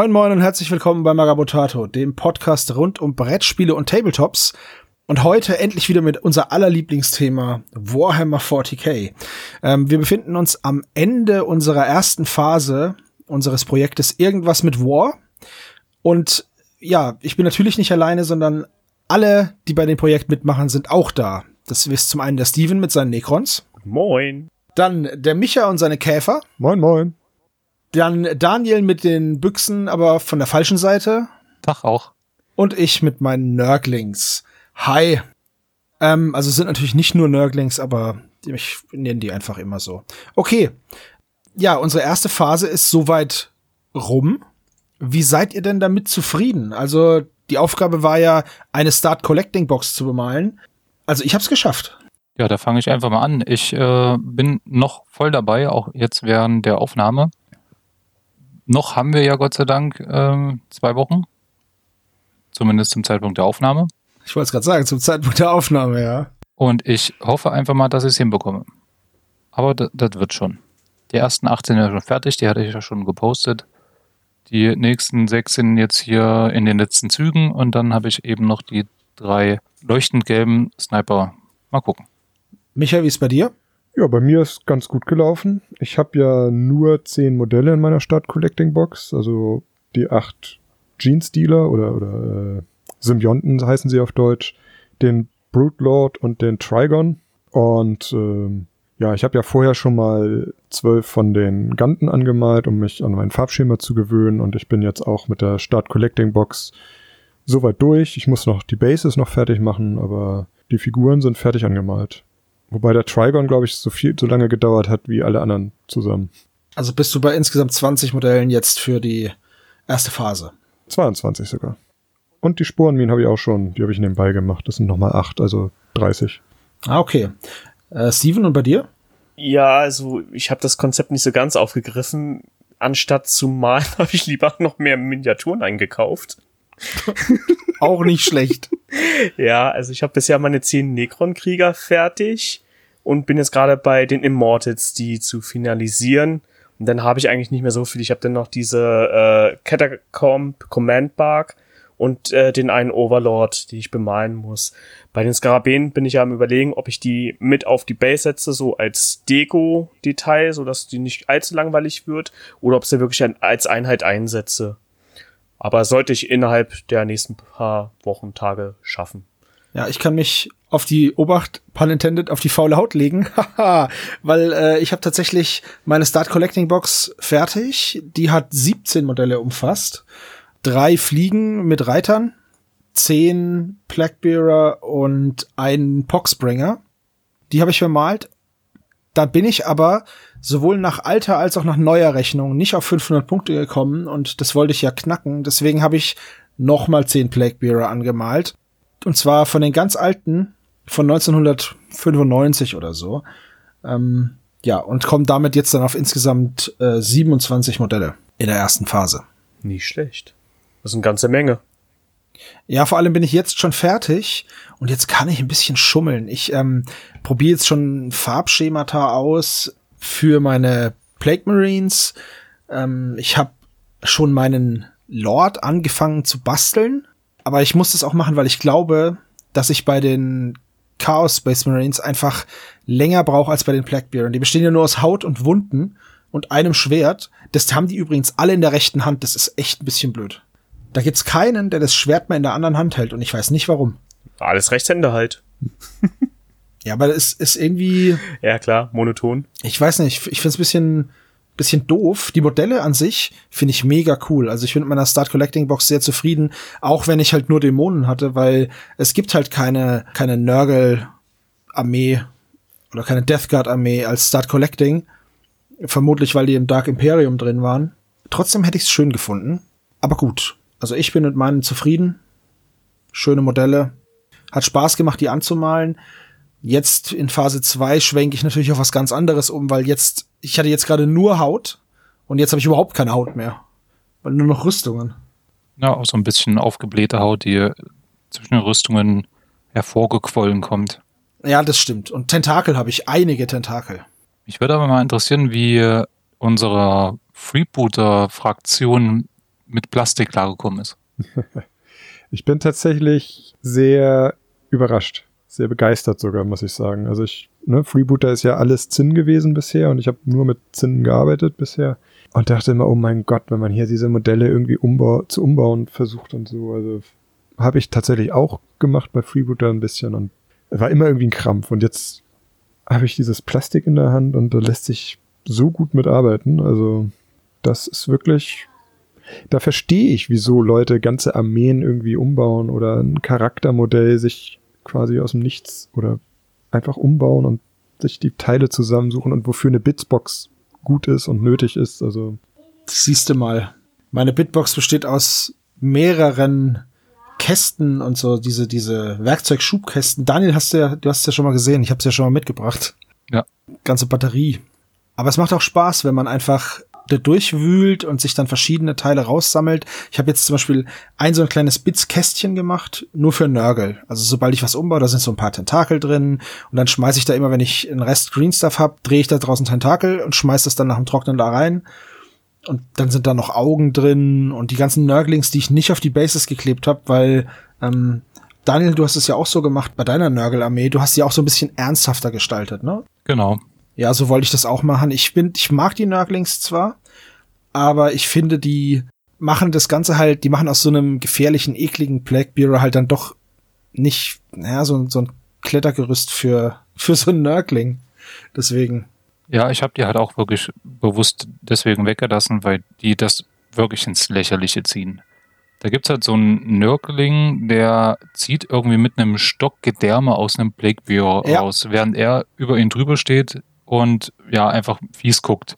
Moin moin und herzlich willkommen bei Magabotato, dem Podcast rund um Brettspiele und Tabletops. Und heute endlich wieder mit unser aller Lieblingsthema Warhammer 40k. Ähm, wir befinden uns am Ende unserer ersten Phase unseres Projektes Irgendwas mit War. Und ja, ich bin natürlich nicht alleine, sondern alle, die bei dem Projekt mitmachen, sind auch da. Das ist zum einen der Steven mit seinen Necrons. Moin. Dann der Micha und seine Käfer. Moin, moin. Dann Daniel mit den Büchsen, aber von der falschen Seite. Tag auch. Und ich mit meinen Nörglings. Hi. Ähm, also sind natürlich nicht nur Nörglings, aber ich nenne die einfach immer so. Okay. Ja, unsere erste Phase ist soweit rum. Wie seid ihr denn damit zufrieden? Also die Aufgabe war ja, eine Start Collecting Box zu bemalen. Also ich habe es geschafft. Ja, da fange ich einfach mal an. Ich äh, bin noch voll dabei, auch jetzt während der Aufnahme noch haben wir ja Gott sei Dank äh, zwei Wochen. Zumindest zum Zeitpunkt der Aufnahme. Ich wollte es gerade sagen, zum Zeitpunkt der Aufnahme, ja. Und ich hoffe einfach mal, dass ich es hinbekomme. Aber das wird schon. Die ersten 18 sind ja schon fertig, die hatte ich ja schon gepostet. Die nächsten sechs sind jetzt hier in den letzten Zügen und dann habe ich eben noch die drei leuchtend gelben Sniper. Mal gucken. Michael, wie ist bei dir? Ja, bei mir ist ganz gut gelaufen. Ich habe ja nur zehn Modelle in meiner Start Collecting Box, also die acht Jeans Dealer oder, oder äh, Symbionten heißen sie auf Deutsch, den Brute Lord und den Trigon. Und ähm, ja, ich habe ja vorher schon mal zwölf von den Ganten angemalt, um mich an mein Farbschema zu gewöhnen. Und ich bin jetzt auch mit der Start Collecting Box soweit durch. Ich muss noch die Bases noch fertig machen, aber die Figuren sind fertig angemalt. Wobei der Trigon, glaube ich, so viel, so lange gedauert hat wie alle anderen zusammen. Also bist du bei insgesamt 20 Modellen jetzt für die erste Phase? 22 sogar. Und die Sporenminen habe ich auch schon, die habe ich nebenbei gemacht. Das sind nochmal acht, also 30. Ah, okay. Äh, Steven, und bei dir? Ja, also ich habe das Konzept nicht so ganz aufgegriffen. Anstatt zu malen, habe ich lieber noch mehr Miniaturen eingekauft. auch nicht schlecht. Ja, also ich habe bisher meine zehn Necron-Krieger fertig und bin jetzt gerade bei den Immortals, die zu finalisieren. Und dann habe ich eigentlich nicht mehr so viel. Ich habe dann noch diese äh, Catacomb Command Bark und äh, den einen Overlord, die ich bemalen muss. Bei den Skarabäen bin ich ja am überlegen, ob ich die mit auf die Base setze, so als Deko-Detail, so dass die nicht allzu langweilig wird, oder ob sie wirklich als Einheit einsetze. Aber sollte ich innerhalb der nächsten paar Wochen, Tage schaffen. Ja, ich kann mich auf die Obacht, pun intended, auf die faule Haut legen. Haha, weil äh, ich habe tatsächlich meine Start Collecting Box fertig. Die hat 17 Modelle umfasst. Drei Fliegen mit Reitern, zehn Plaguebearer und einen Poxbringer. Die habe ich bemalt. Da bin ich aber sowohl nach alter als auch nach neuer Rechnung nicht auf 500 Punkte gekommen und das wollte ich ja knacken. Deswegen habe ich noch mal 10 Plaguebearer angemalt. Und zwar von den ganz alten von 1995 oder so. Ähm, ja, und komme damit jetzt dann auf insgesamt äh, 27 Modelle in der ersten Phase. Nicht schlecht. Das ist eine ganze Menge. Ja, vor allem bin ich jetzt schon fertig und jetzt kann ich ein bisschen schummeln. Ich ähm, probiere jetzt schon Farbschemata aus für meine Plague Marines. Ähm, ich habe schon meinen Lord angefangen zu basteln, aber ich muss das auch machen, weil ich glaube, dass ich bei den Chaos Space Marines einfach länger brauche als bei den Blackbeard. Die bestehen ja nur aus Haut und Wunden und einem Schwert. Das haben die übrigens alle in der rechten Hand. Das ist echt ein bisschen blöd. Da gibt's keinen, der das Schwert mehr in der anderen Hand hält und ich weiß nicht warum. Alles Rechtshänder halt. Ja, aber es ist irgendwie. Ja, klar, monoton. Ich weiß nicht, ich finde es bisschen, bisschen doof. Die Modelle an sich finde ich mega cool. Also ich bin mit meiner Start Collecting Box sehr zufrieden, auch wenn ich halt nur Dämonen hatte, weil es gibt halt keine, keine Nörgel-Armee oder keine Death Guard-Armee als Start Collecting. Vermutlich, weil die im Dark Imperium drin waren. Trotzdem hätte ich es schön gefunden. Aber gut. Also ich bin mit meinen zufrieden. Schöne Modelle. Hat Spaß gemacht, die anzumalen. Jetzt in Phase 2 schwenke ich natürlich auf was ganz anderes um, weil jetzt, ich hatte jetzt gerade nur Haut und jetzt habe ich überhaupt keine Haut mehr. Weil nur noch Rüstungen. Ja, auch so ein bisschen aufgeblähte Haut, die zwischen den Rüstungen hervorgequollen kommt. Ja, das stimmt. Und Tentakel habe ich, einige Tentakel. Mich würde aber mal interessieren, wie unsere Freebooter-Fraktion mit Plastik klargekommen ist. ich bin tatsächlich sehr überrascht, sehr begeistert sogar, muss ich sagen. Also ich, ne, Freebooter ist ja alles Zinn gewesen bisher und ich habe nur mit Zinn gearbeitet bisher und dachte immer, oh mein Gott, wenn man hier diese Modelle irgendwie umbau zu umbauen versucht und so. Also habe ich tatsächlich auch gemacht bei Freebooter ein bisschen und war immer irgendwie ein Krampf. Und jetzt habe ich dieses Plastik in der Hand und da lässt sich so gut mitarbeiten. Also das ist wirklich, da verstehe ich, wieso Leute ganze Armeen irgendwie umbauen oder ein Charaktermodell sich quasi aus dem Nichts oder einfach umbauen und sich die Teile zusammensuchen und wofür eine Bitsbox gut ist und nötig ist. Also siehst du mal. Meine Bitbox besteht aus mehreren Kästen und so, diese, diese Werkzeugschubkästen. Daniel, hast du ja, du hast es ja schon mal gesehen, ich habe es ja schon mal mitgebracht. Ja. Ganze Batterie. Aber es macht auch Spaß, wenn man einfach durchwühlt und sich dann verschiedene Teile raussammelt. Ich habe jetzt zum Beispiel ein so ein kleines Bits-Kästchen gemacht, nur für Nörgel. Also sobald ich was umbaue, da sind so ein paar Tentakel drin und dann schmeiße ich da immer, wenn ich einen Rest Green Stuff habe, drehe ich da draußen Tentakel und schmeiße das dann nach dem Trocknen da rein und dann sind da noch Augen drin und die ganzen Nörglings, die ich nicht auf die Bases geklebt habe, weil ähm, Daniel, du hast es ja auch so gemacht bei deiner Nörgelarmee. Du hast sie auch so ein bisschen ernsthafter gestaltet, ne? Genau. Ja, so wollte ich das auch machen. Ich bin, ich mag die Nörglings zwar, aber ich finde, die machen das Ganze halt, die machen aus so einem gefährlichen, ekligen Blackbearer halt dann doch nicht, naja, so, so ein Klettergerüst für, für so einen Nörgling. Deswegen. Ja, ich habe die halt auch wirklich bewusst deswegen weggelassen, weil die das wirklich ins Lächerliche ziehen. Da gibt's halt so einen Nörgling, der zieht irgendwie mit einem Stock Gedärme aus einem Blakebeer ja. raus, während er über ihn drüber steht und ja, einfach fies guckt.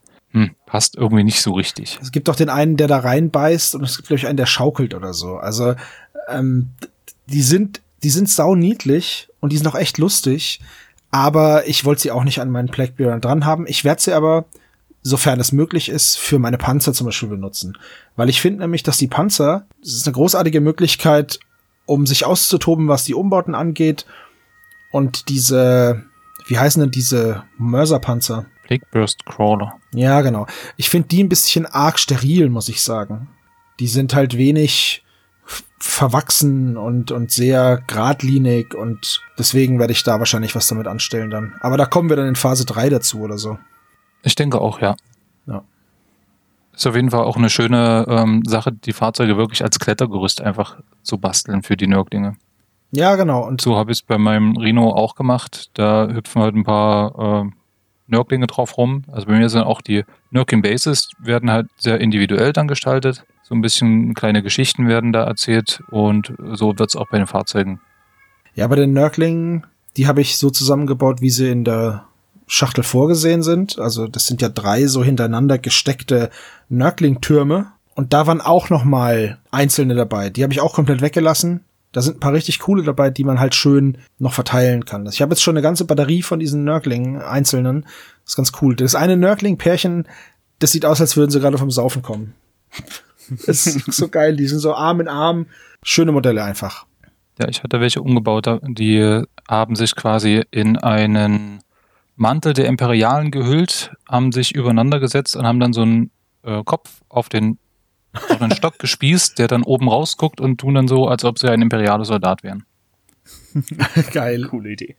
Passt irgendwie nicht so richtig. Es gibt doch den einen, der da reinbeißt und es gibt, glaube ich, einen, der schaukelt oder so. Also, ähm, die sind, die sind sau niedlich und die sind auch echt lustig aber ich wollte sie auch nicht an meinen Blackbeard dran haben. Ich werde sie aber, sofern es möglich ist, für meine Panzer zum Beispiel benutzen. Weil ich finde nämlich, dass die Panzer, das ist eine großartige Möglichkeit, um sich auszutoben, was die Umbauten angeht. Und diese, wie heißen denn diese Mörserpanzer? Blackburst Crawler. Ja, genau. Ich finde die ein bisschen arg steril, muss ich sagen. Die sind halt wenig verwachsen und, und sehr geradlinig und deswegen werde ich da wahrscheinlich was damit anstellen dann. Aber da kommen wir dann in Phase 3 dazu oder so. Ich denke auch, ja. Ja. Ist auf jeden Fall auch eine schöne ähm, Sache, die Fahrzeuge wirklich als Klettergerüst einfach zu basteln für die Nörglinge. Ja, genau. Und so habe ich es bei meinem Rhino auch gemacht. Da hüpfen halt ein paar äh, Nörglinge drauf rum. Also bei mir sind auch die Nörgling Bases werden halt sehr individuell dann gestaltet. So ein bisschen kleine Geschichten werden da erzählt und so wird es auch bei den Fahrzeugen. Ja, bei den Nörglingen, die habe ich so zusammengebaut, wie sie in der Schachtel vorgesehen sind. Also das sind ja drei so hintereinander gesteckte Nörgling-Türme. Und da waren auch noch mal einzelne dabei. Die habe ich auch komplett weggelassen. Da sind ein paar richtig coole dabei, die man halt schön noch verteilen kann. Ich habe jetzt schon eine ganze Batterie von diesen Nörglingen einzelnen. Das ist ganz cool. Das eine Nörgling-Pärchen, das sieht aus, als würden sie gerade vom Saufen kommen. Das ist so geil. Die sind so Arm in Arm. Schöne Modelle einfach. Ja, ich hatte welche umgebaut, die haben sich quasi in einen Mantel der Imperialen gehüllt, haben sich übereinander gesetzt und haben dann so einen äh, Kopf auf den, auf den Stock gespießt, der dann oben rausguckt und tun dann so, als ob sie ein imperialer Soldat wären. Geil. Coole Idee.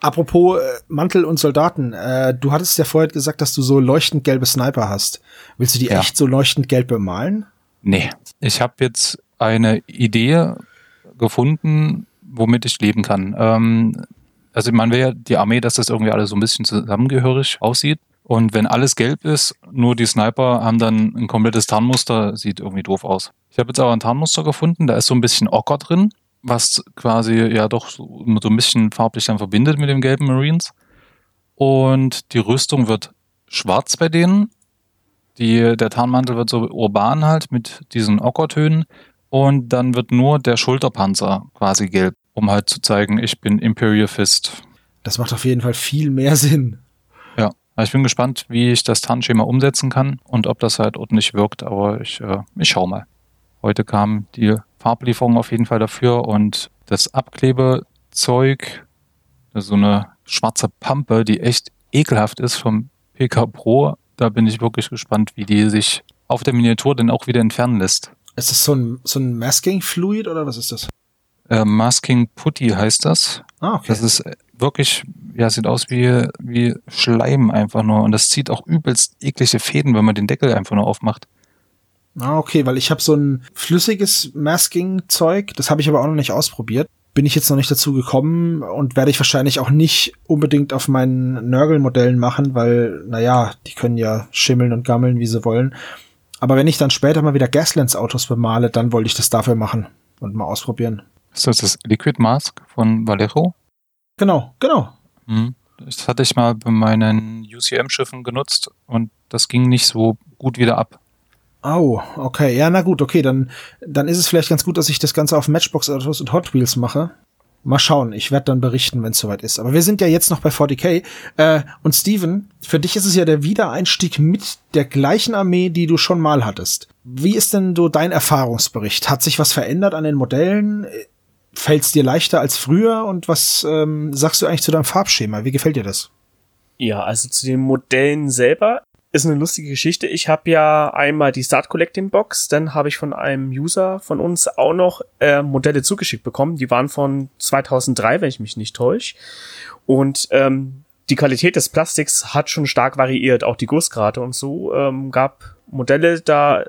Apropos äh, Mantel und Soldaten, äh, du hattest ja vorher gesagt, dass du so leuchtend gelbe Sniper hast. Willst du die ja. echt so leuchtend gelb bemalen? Nee, ich habe jetzt eine Idee gefunden, womit ich leben kann. Ähm, also man will ja die Armee, dass das irgendwie alles so ein bisschen zusammengehörig aussieht. Und wenn alles gelb ist, nur die Sniper haben dann ein komplettes Tarnmuster, sieht irgendwie doof aus. Ich habe jetzt aber ein Tarnmuster gefunden, da ist so ein bisschen Ocker drin was quasi ja doch so, ein bisschen farblich dann verbindet mit dem gelben Marines. Und die Rüstung wird schwarz bei denen. Die, der Tarnmantel wird so urban halt mit diesen Ockertönen. Und dann wird nur der Schulterpanzer quasi gelb, um halt zu zeigen, ich bin Imperial Fist. Das macht auf jeden Fall viel mehr Sinn. Ja, ich bin gespannt, wie ich das Tarnschema umsetzen kann und ob das halt ordentlich wirkt, aber ich, äh, ich schau mal. Heute kam die Farblieferung auf jeden Fall dafür und das Abklebezeug, so eine schwarze Pampe, die echt ekelhaft ist vom PK Pro. Da bin ich wirklich gespannt, wie die sich auf der Miniatur dann auch wieder entfernen lässt. Ist das so ein, so ein Masking-Fluid oder was ist das? Äh, Masking Putty heißt das. Ah, okay. Das ist wirklich, ja, sieht aus wie, wie Schleim einfach nur. Und das zieht auch übelst eklige Fäden, wenn man den Deckel einfach nur aufmacht. Ah, okay, weil ich habe so ein flüssiges Masking-Zeug, das habe ich aber auch noch nicht ausprobiert. Bin ich jetzt noch nicht dazu gekommen und werde ich wahrscheinlich auch nicht unbedingt auf meinen Nörgel-Modellen machen, weil, naja, die können ja schimmeln und gammeln, wie sie wollen. Aber wenn ich dann später mal wieder Gaslands-Autos bemale, dann wollte ich das dafür machen und mal ausprobieren. Ist das das Liquid Mask von Vallejo? Genau, genau. Mhm. Das hatte ich mal bei meinen UCM-Schiffen genutzt und das ging nicht so gut wieder ab. Oh, okay. Ja, na gut, okay. Dann, dann ist es vielleicht ganz gut, dass ich das Ganze auf Matchbox-Autos und Hot Wheels mache. Mal schauen. Ich werde dann berichten, wenn es soweit ist. Aber wir sind ja jetzt noch bei 40k. Äh, und Steven, für dich ist es ja der Wiedereinstieg mit der gleichen Armee, die du schon mal hattest. Wie ist denn so dein Erfahrungsbericht? Hat sich was verändert an den Modellen? Fällt es dir leichter als früher? Und was ähm, sagst du eigentlich zu deinem Farbschema? Wie gefällt dir das? Ja, also zu den Modellen selber ist eine lustige Geschichte. Ich habe ja einmal die Start Collecting Box, dann habe ich von einem User von uns auch noch äh, Modelle zugeschickt bekommen. Die waren von 2003, wenn ich mich nicht täusche. Und ähm, die Qualität des Plastiks hat schon stark variiert, auch die Gussgrade und so. Ähm, gab Modelle da,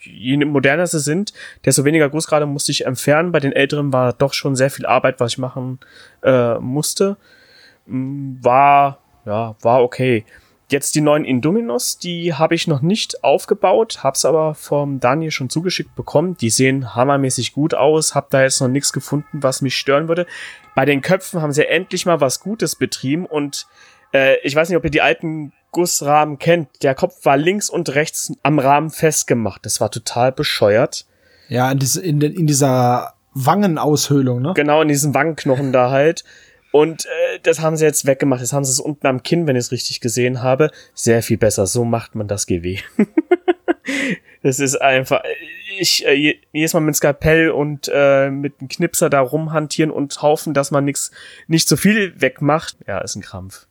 je moderner sie sind, desto weniger Gussgrade musste ich entfernen. Bei den älteren war doch schon sehr viel Arbeit, was ich machen äh, musste. War, ja, war okay. Jetzt die neuen Indominos, die habe ich noch nicht aufgebaut, hab's aber vom Daniel schon zugeschickt bekommen. Die sehen hammermäßig gut aus, hab da jetzt noch nichts gefunden, was mich stören würde. Bei den Köpfen haben sie endlich mal was Gutes betrieben und äh, ich weiß nicht, ob ihr die alten Gussrahmen kennt. Der Kopf war links und rechts am Rahmen festgemacht. Das war total bescheuert. Ja, in, diese, in, in dieser Wangenaushöhlung, ne? Genau, in diesen Wangenknochen da halt. Und äh, das haben sie jetzt weggemacht. Jetzt haben sie es unten am Kinn, wenn ich es richtig gesehen habe. Sehr viel besser. So macht man das GW. das ist einfach. Ich äh, jedes Mal mit Skalpell und äh, mit einem Knipser da rumhantieren und hoffen, dass man nix, nicht so viel wegmacht. Ja, ist ein Krampf.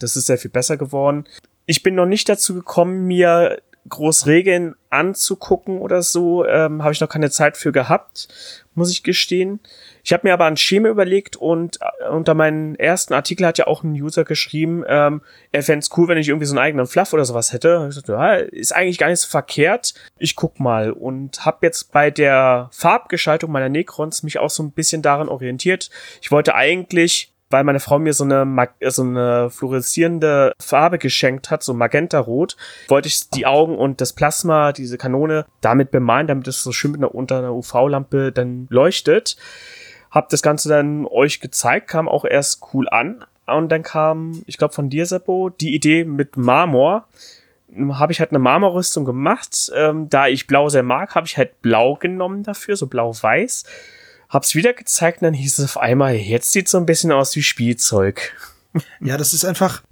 Das ist sehr viel besser geworden. Ich bin noch nicht dazu gekommen, mir groß Regeln anzugucken oder so. Ähm, Habe ich noch keine Zeit für gehabt, muss ich gestehen. Ich habe mir aber ein Schema überlegt und äh, unter meinen ersten Artikel hat ja auch ein User geschrieben, ähm, er fände cool, wenn ich irgendwie so einen eigenen Fluff oder sowas hätte. Ich dachte, ja, ist eigentlich gar nicht so verkehrt. Ich guck mal und habe jetzt bei der Farbgestaltung meiner Necrons mich auch so ein bisschen daran orientiert. Ich wollte eigentlich weil meine Frau mir so eine, so eine fluoreszierende Farbe geschenkt hat, so Magenta-Rot, wollte ich die Augen und das Plasma, diese Kanone, damit bemalen, damit es so schön einer, unter einer UV-Lampe dann leuchtet. Hab das Ganze dann euch gezeigt, kam auch erst cool an. Und dann kam, ich glaube, von dir, Seppo, die Idee mit Marmor. Habe ich halt eine Marmorrüstung gemacht. Ähm, da ich Blau sehr mag, habe ich halt Blau genommen dafür, so Blau-Weiß. Hab's wieder gezeigt und dann hieß es auf einmal, jetzt sieht so ein bisschen aus wie Spielzeug. Ja, das ist einfach,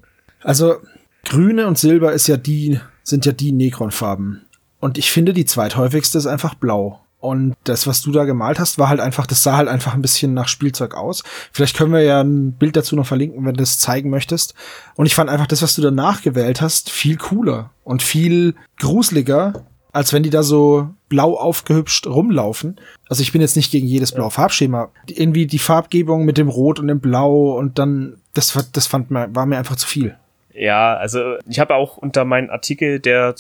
also Grüne und Silber ist ja die, sind ja die Necron-Farben. Und ich finde, die zweithäufigste ist einfach Blau. Und das, was du da gemalt hast, war halt einfach, das sah halt einfach ein bisschen nach Spielzeug aus. Vielleicht können wir ja ein Bild dazu noch verlinken, wenn du es zeigen möchtest. Und ich fand einfach das, was du danach gewählt hast, viel cooler und viel gruseliger, als wenn die da so blau aufgehübscht rumlaufen. Also ich bin jetzt nicht gegen jedes blaue Farbschema. Irgendwie die Farbgebung mit dem Rot und dem Blau und dann, das, das fand war mir einfach zu viel. Ja, also ich habe auch unter meinen Artikel, der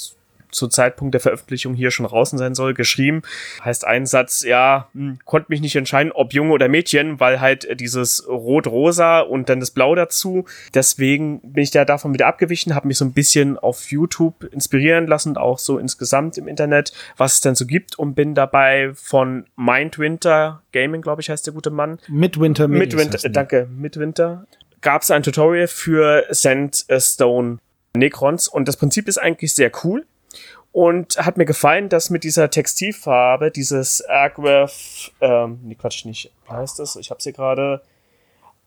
zu Zeitpunkt der Veröffentlichung hier schon draußen sein soll, geschrieben. Heißt ein Satz, ja, hm, konnte mich nicht entscheiden, ob Junge oder Mädchen, weil halt dieses Rot-Rosa und dann das Blau dazu. Deswegen bin ich da davon wieder abgewichen, habe mich so ein bisschen auf YouTube inspirieren lassen, auch so insgesamt im Internet, was es denn so gibt und bin dabei von Mindwinter Gaming, glaube ich, heißt der gute Mann. Midwinter. Midwinter, danke, Midwinter. Gab es ein Tutorial für Sandstone Necrons und das Prinzip ist eigentlich sehr cool und hat mir gefallen, dass mit dieser Textilfarbe dieses Agraf, ähm, nee, Quatsch, nicht, wie heißt das? Ich hab's hier gerade.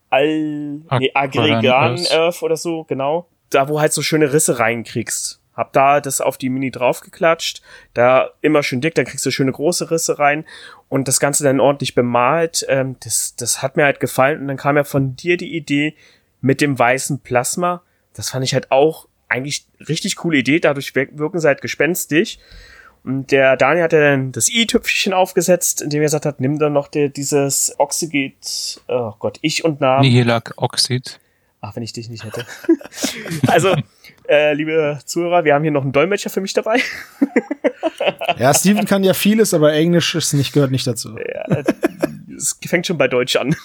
Al, nee, Aggregan Earth oder so, genau. Da, wo halt so schöne Risse reinkriegst. Hab da das auf die Mini draufgeklatscht, da immer schön dick, dann kriegst du schöne große Risse rein und das Ganze dann ordentlich bemalt. Ähm, das, das hat mir halt gefallen und dann kam ja von dir die Idee mit dem weißen Plasma. Das fand ich halt auch eigentlich richtig coole Idee, dadurch wirken sie halt gespenstig. Und der Daniel hat ja dann das i-Tüpfchen aufgesetzt, indem er gesagt hat, nimm dann noch der, dieses Oxygate, oh Gott, ich und Namen. Nihilak Oxid. Ach, wenn ich dich nicht hätte. also, äh, liebe Zuhörer, wir haben hier noch einen Dolmetscher für mich dabei. ja, Steven kann ja vieles, aber Englisch ist nicht, gehört nicht dazu. Ja, es fängt schon bei Deutsch an.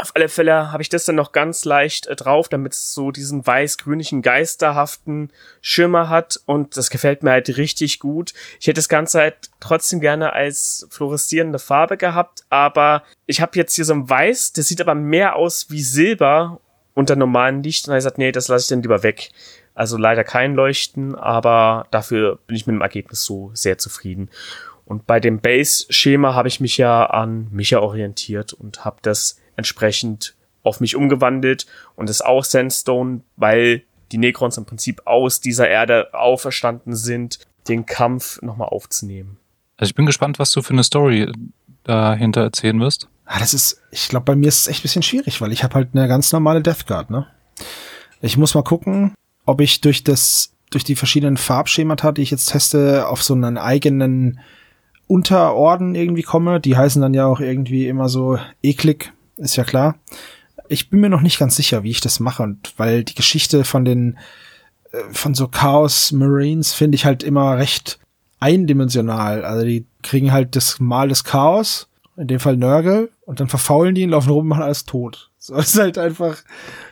Auf alle Fälle habe ich das dann noch ganz leicht äh, drauf, damit es so diesen weiß-grünlichen, geisterhaften Schimmer hat und das gefällt mir halt richtig gut. Ich hätte das Ganze halt trotzdem gerne als fluoreszierende Farbe gehabt, aber ich habe jetzt hier so ein Weiß, das sieht aber mehr aus wie Silber unter normalen Licht und er sagt, nee, das lasse ich dann lieber weg. Also leider kein Leuchten, aber dafür bin ich mit dem Ergebnis so sehr zufrieden. Und bei dem Base-Schema habe ich mich ja an Micha orientiert und habe das entsprechend auf mich umgewandelt und ist auch Sandstone, weil die Necrons im Prinzip aus dieser Erde auferstanden sind, den Kampf nochmal aufzunehmen. Also ich bin gespannt, was du für eine Story dahinter erzählen wirst. Ah, das ist, ich glaube, bei mir ist es echt ein bisschen schwierig, weil ich habe halt eine ganz normale Death Guard, ne? Ich muss mal gucken, ob ich durch das, durch die verschiedenen Farbschemata, die ich jetzt teste, auf so einen eigenen Unterorden irgendwie komme. Die heißen dann ja auch irgendwie immer so eklig ist ja klar. Ich bin mir noch nicht ganz sicher, wie ich das mache, und weil die Geschichte von den äh, von so Chaos Marines finde ich halt immer recht eindimensional. Also die kriegen halt das Mal des Chaos, in dem Fall Nörgel, und dann verfaulen die und laufen rum und machen alles tot. So ist halt einfach,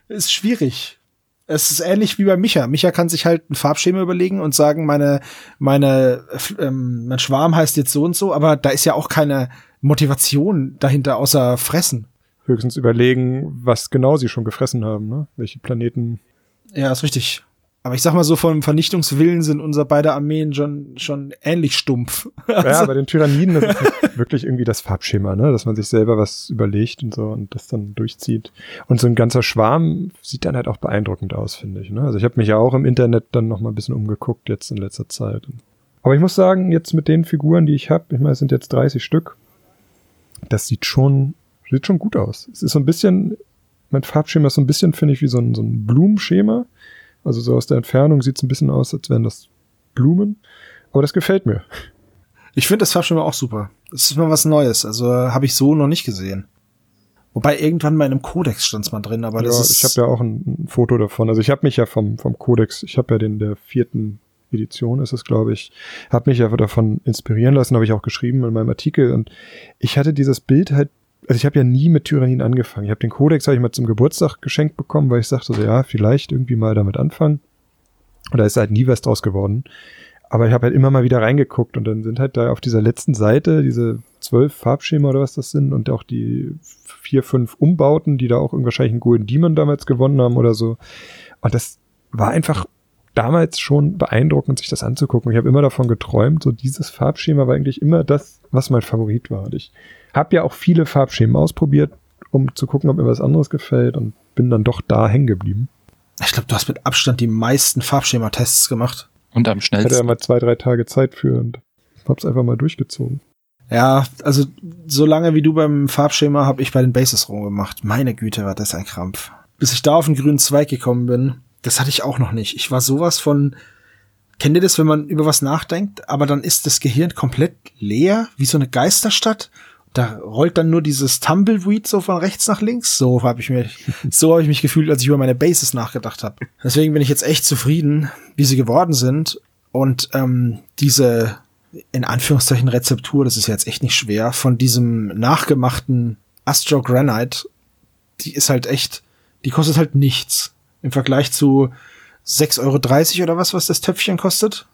ist schwierig. Es ist ähnlich wie bei Micha. Micha kann sich halt ein Farbschema überlegen und sagen, meine, meine, ähm, mein Schwarm heißt jetzt so und so, aber da ist ja auch keine Motivation dahinter, außer fressen höchstens überlegen, was genau sie schon gefressen haben, ne? Welche Planeten. Ja, ist richtig. Aber ich sag mal so, vom Vernichtungswillen sind unser beide Armeen schon, schon ähnlich stumpf. Also ja, bei den Tyranniden, das ist halt wirklich irgendwie das Farbschema, ne? Dass man sich selber was überlegt und so und das dann durchzieht. Und so ein ganzer Schwarm sieht dann halt auch beeindruckend aus, finde ich. Ne? Also ich habe mich ja auch im Internet dann noch mal ein bisschen umgeguckt jetzt in letzter Zeit. Aber ich muss sagen, jetzt mit den Figuren, die ich habe, ich meine, es sind jetzt 30 Stück, das sieht schon Sieht schon gut aus. Es ist so ein bisschen, mein Farbschema ist so ein bisschen, finde ich, wie so ein, so ein Blumenschema. Also so aus der Entfernung sieht es ein bisschen aus, als wären das Blumen. Aber das gefällt mir. Ich finde das Farbschema auch super. Das ist mal was Neues. Also habe ich so noch nicht gesehen. Wobei irgendwann mal in einem Kodex stand es mal drin, aber das ja, ist. Ich habe ja auch ein, ein, Foto davon. Also ich habe mich ja vom, vom Kodex, ich habe ja den der vierten Edition ist es, glaube ich, habe mich ja davon inspirieren lassen, habe ich auch geschrieben in meinem Artikel. Und ich hatte dieses Bild halt also ich habe ja nie mit Tyrannin angefangen. Ich habe den Kodex hab ich mal zum Geburtstag geschenkt bekommen, weil ich sagte so, ja, vielleicht irgendwie mal damit anfangen. Und da ist halt nie was draus geworden. Aber ich habe halt immer mal wieder reingeguckt und dann sind halt da auf dieser letzten Seite diese zwölf Farbschema oder was das sind und auch die vier, fünf Umbauten, die da auch wahrscheinlich einen Golden Demon damals gewonnen haben oder so. Und das war einfach damals schon beeindruckend, sich das anzugucken. Ich habe immer davon geträumt, so dieses Farbschema war eigentlich immer das, was mein Favorit war. Und ich hab ja auch viele Farbschemen ausprobiert, um zu gucken, ob mir was anderes gefällt und bin dann doch da hängen geblieben. Ich glaube, du hast mit Abstand die meisten Farbschema-Tests gemacht. Und am schnellsten. Ich hatte ja mal zwei, drei Tage Zeit für und hab's einfach mal durchgezogen. Ja, also so lange wie du beim Farbschema habe ich bei den Bases rumgemacht. Meine Güte, war das ein Krampf. Bis ich da auf den grünen Zweig gekommen bin, das hatte ich auch noch nicht. Ich war sowas von Kennt ihr das, wenn man über was nachdenkt, aber dann ist das Gehirn komplett leer, wie so eine Geisterstadt da rollt dann nur dieses Tumbleweed so von rechts nach links. So habe ich mich, so habe ich mich gefühlt, als ich über meine Bases nachgedacht habe. Deswegen bin ich jetzt echt zufrieden, wie sie geworden sind und ähm, diese in Anführungszeichen Rezeptur, das ist jetzt echt nicht schwer, von diesem nachgemachten Astro Granite, die ist halt echt, die kostet halt nichts im Vergleich zu 6,30 Euro oder was, was das Töpfchen kostet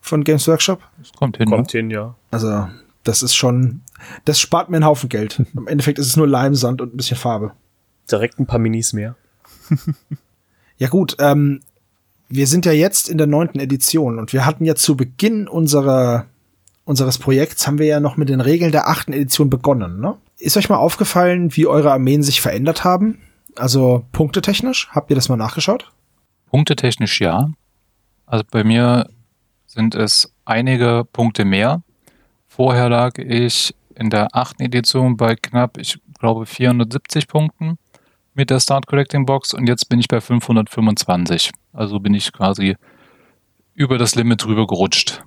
von Games Workshop. Das kommt hin. Kommt ne? hin, ja. Also das ist schon, das spart mir einen Haufen Geld. Im Endeffekt ist es nur Leimsand und ein bisschen Farbe. Direkt ein paar Minis mehr. ja gut, ähm, wir sind ja jetzt in der neunten Edition und wir hatten ja zu Beginn unserer unseres Projekts haben wir ja noch mit den Regeln der achten Edition begonnen. Ne? Ist euch mal aufgefallen, wie eure Armeen sich verändert haben? Also punktetechnisch? Habt ihr das mal nachgeschaut? Punktetechnisch ja. Also bei mir sind es einige Punkte mehr. Vorher lag ich in der achten Edition bei knapp, ich glaube, 470 Punkten. mit der Start Collecting Box und jetzt bin ich bei 525. Also bin ich quasi über das Limit drüber gerutscht.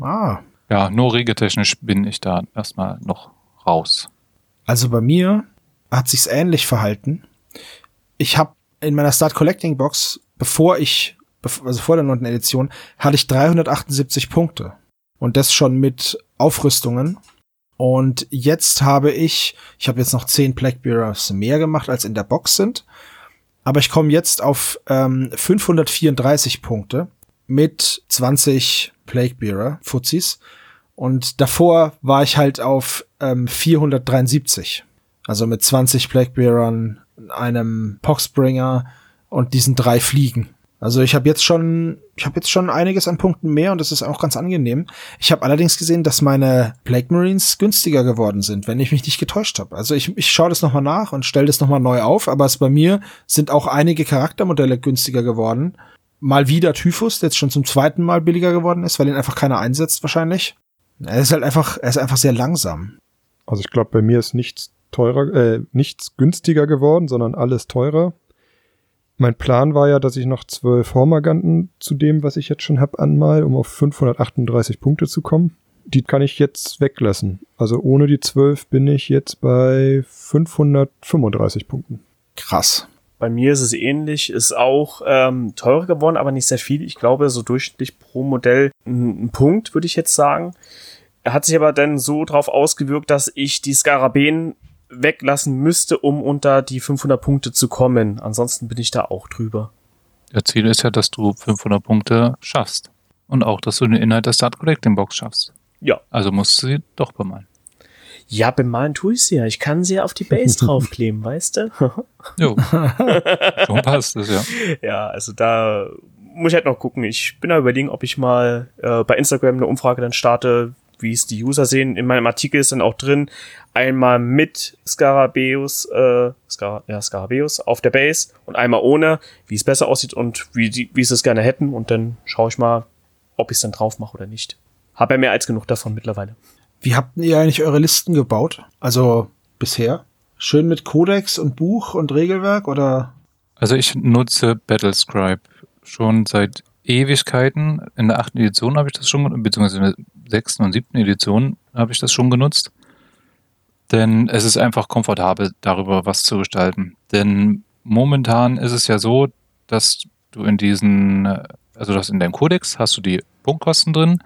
Ah. Ja, nur regeltechnisch bin ich da erstmal noch raus. Also bei mir hat sich's ähnlich verhalten. Ich habe in meiner Start Collecting Box, bevor ich, also vor der neunten Edition, hatte ich 378 Punkte. Und das schon mit Aufrüstungen. Und jetzt habe ich, ich habe jetzt noch 10 Black Bearers mehr gemacht, als in der Box sind. Aber ich komme jetzt auf ähm, 534 Punkte mit 20 Plague Bearer Fuzis. Und davor war ich halt auf ähm, 473. Also mit 20 Plague Bearern, einem Poxbringer und diesen drei Fliegen. Also ich habe jetzt schon, ich habe jetzt schon einiges an Punkten mehr und das ist auch ganz angenehm. Ich habe allerdings gesehen, dass meine Plague Marines günstiger geworden sind, wenn ich mich nicht getäuscht habe. Also ich, ich schaue das nochmal nach und stelle das nochmal neu auf, aber es bei mir sind auch einige Charaktermodelle günstiger geworden. Mal wieder Typhus, der jetzt schon zum zweiten Mal billiger geworden ist, weil ihn einfach keiner einsetzt wahrscheinlich. Er ist halt einfach, er ist einfach sehr langsam. Also ich glaube, bei mir ist nichts teurer, äh, nichts günstiger geworden, sondern alles teurer. Mein Plan war ja, dass ich noch zwölf Hormaganten zu dem, was ich jetzt schon hab, anmal, um auf 538 Punkte zu kommen. Die kann ich jetzt weglassen. Also ohne die zwölf bin ich jetzt bei 535 Punkten. Krass. Bei mir ist es ähnlich, ist auch ähm, teurer geworden, aber nicht sehr viel. Ich glaube, so durchschnittlich pro Modell ein, ein Punkt, würde ich jetzt sagen. Er hat sich aber dann so drauf ausgewirkt, dass ich die Skarabäen weglassen müsste, um unter die 500 Punkte zu kommen. Ansonsten bin ich da auch drüber. Der Ziel ist ja, dass du 500 Punkte schaffst. Und auch, dass du den Inhalt der Start Collecting Box schaffst. Ja. Also musst du sie doch bemalen. Ja, bemalen tue ich sie ja. Ich kann sie ja auf die Base draufkleben, weißt du? Jo. Schon passt es, ja. Ja, also da muss ich halt noch gucken. Ich bin da überlegen, ob ich mal äh, bei Instagram eine Umfrage dann starte, wie es die User sehen. In meinem Artikel ist dann auch drin, einmal mit Scarabeus, äh, Scar ja, Scarabeus auf der Base und einmal ohne, wie es besser aussieht und wie, die, wie sie es gerne hätten. Und dann schaue ich mal, ob ich es dann drauf mache oder nicht. Hab ja mehr als genug davon mittlerweile. Wie habt ihr eigentlich eure Listen gebaut? Also bisher? Schön mit Codex und Buch und Regelwerk oder? Also ich nutze Battlescribe schon seit Ewigkeiten. In der achten Edition habe ich das schon, beziehungsweise in der sechsten und siebten Edition habe ich das schon genutzt. Denn es ist einfach komfortabel, darüber was zu gestalten. Denn momentan ist es ja so, dass du in diesen, also das in deinem Codex hast du die Punktkosten drin,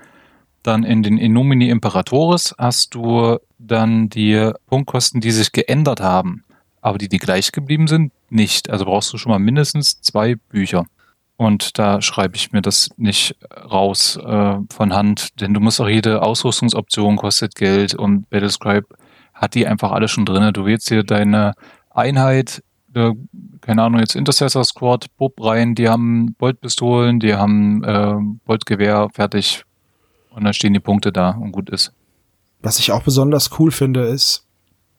dann in den Innomini Imperatoris hast du dann die Punktkosten, die sich geändert haben, aber die, die gleich geblieben sind, nicht. Also brauchst du schon mal mindestens zwei Bücher. Und da schreibe ich mir das nicht raus äh, von Hand, denn du musst auch jede Ausrüstungsoption kostet Geld und Battlescribe hat die einfach alle schon drin. Du wählst hier deine Einheit, äh, keine Ahnung, jetzt Intercessor Squad, Bub rein, die haben Boltpistolen, die haben äh, Boltgewehr, fertig. Und dann stehen die Punkte da und gut ist. Was ich auch besonders cool finde, ist,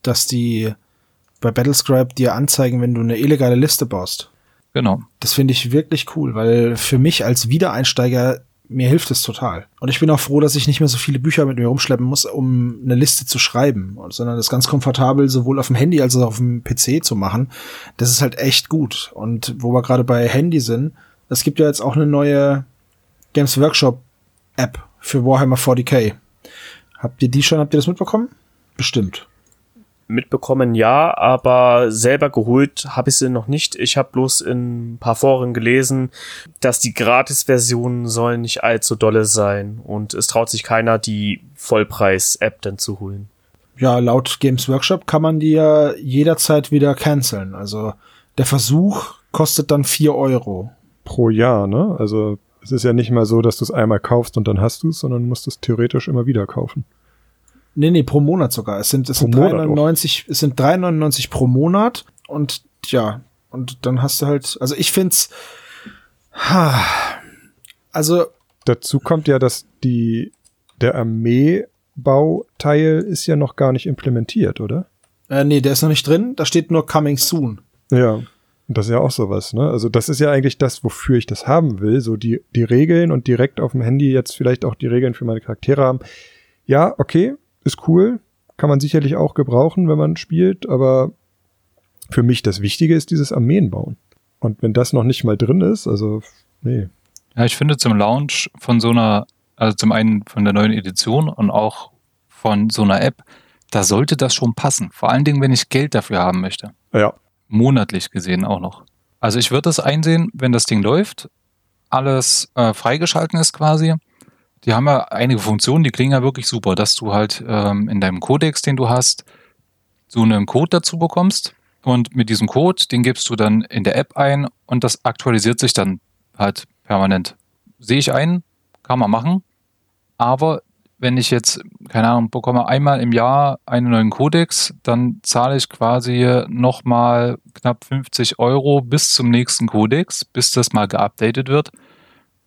dass die bei Battlescribe dir anzeigen, wenn du eine illegale Liste baust. Genau. Das finde ich wirklich cool, weil für mich als Wiedereinsteiger mir hilft es total. Und ich bin auch froh, dass ich nicht mehr so viele Bücher mit mir rumschleppen muss, um eine Liste zu schreiben, sondern das ganz komfortabel sowohl auf dem Handy als auch auf dem PC zu machen. Das ist halt echt gut. Und wo wir gerade bei Handy sind, es gibt ja jetzt auch eine neue Games Workshop App für Warhammer 40k. Habt ihr die schon, habt ihr das mitbekommen? Bestimmt mitbekommen, ja, aber selber geholt habe ich sie noch nicht. Ich habe bloß in ein paar Foren gelesen, dass die Gratis-Versionen sollen nicht allzu dolle sein und es traut sich keiner, die Vollpreis-App dann zu holen. Ja, laut Games Workshop kann man die ja jederzeit wieder canceln. Also der Versuch kostet dann vier Euro. Pro Jahr, ne? Also es ist ja nicht mal so, dass du es einmal kaufst und dann hast du es, sondern musst es theoretisch immer wieder kaufen. Nee, nee, pro Monat sogar. Es sind, es sind 3,99, es sind 3,99 pro Monat und ja, und dann hast du halt, also ich find's, ha, also. Dazu kommt ja, dass die, der Armeebauteil ist ja noch gar nicht implementiert, oder? Äh, nee, der ist noch nicht drin. Da steht nur coming soon. Ja. Das ist ja auch sowas, ne? Also das ist ja eigentlich das, wofür ich das haben will. So die, die Regeln und direkt auf dem Handy jetzt vielleicht auch die Regeln für meine Charaktere haben. Ja, okay, ist cool, kann man sicherlich auch gebrauchen, wenn man spielt, aber für mich das Wichtige ist dieses Armeen bauen. Und wenn das noch nicht mal drin ist, also nee. Ja, ich finde zum Launch von so einer, also zum einen von der neuen Edition und auch von so einer App, da sollte das schon passen. Vor allen Dingen, wenn ich Geld dafür haben möchte. Ja. Monatlich gesehen auch noch. Also ich würde das einsehen, wenn das Ding läuft, alles äh, freigeschalten ist quasi. Die haben ja einige Funktionen, die klingen ja wirklich super, dass du halt ähm, in deinem Codex, den du hast, so einen Code dazu bekommst. Und mit diesem Code, den gibst du dann in der App ein und das aktualisiert sich dann halt permanent. Sehe ich ein, kann man machen. Aber wenn ich jetzt, keine Ahnung, bekomme einmal im Jahr einen neuen Codex, dann zahle ich quasi nochmal knapp 50 Euro bis zum nächsten Codex, bis das mal geupdatet wird.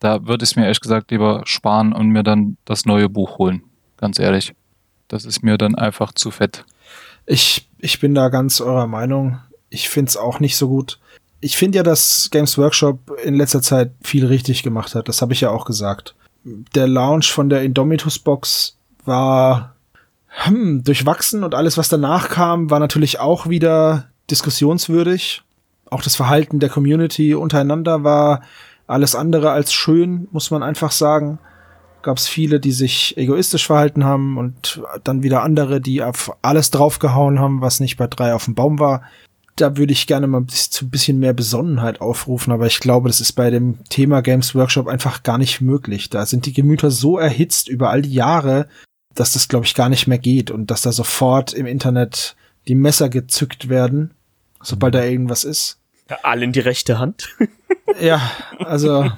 Da würde ich es mir ehrlich gesagt lieber sparen und mir dann das neue Buch holen. Ganz ehrlich. Das ist mir dann einfach zu fett. Ich, ich bin da ganz eurer Meinung. Ich find's auch nicht so gut. Ich finde ja, dass Games Workshop in letzter Zeit viel richtig gemacht hat. Das habe ich ja auch gesagt der Launch von der Indomitus Box war hm, durchwachsen und alles, was danach kam, war natürlich auch wieder diskussionswürdig. Auch das Verhalten der Community untereinander war alles andere als schön, muss man einfach sagen. Gab es viele, die sich egoistisch verhalten haben und dann wieder andere, die auf alles draufgehauen haben, was nicht bei drei auf dem Baum war da würde ich gerne mal zu ein bisschen mehr Besonnenheit aufrufen, aber ich glaube, das ist bei dem Thema Games Workshop einfach gar nicht möglich. Da sind die Gemüter so erhitzt über all die Jahre, dass das, glaube ich, gar nicht mehr geht und dass da sofort im Internet die Messer gezückt werden, sobald da irgendwas ist. Ja, alle in die rechte Hand. ja, also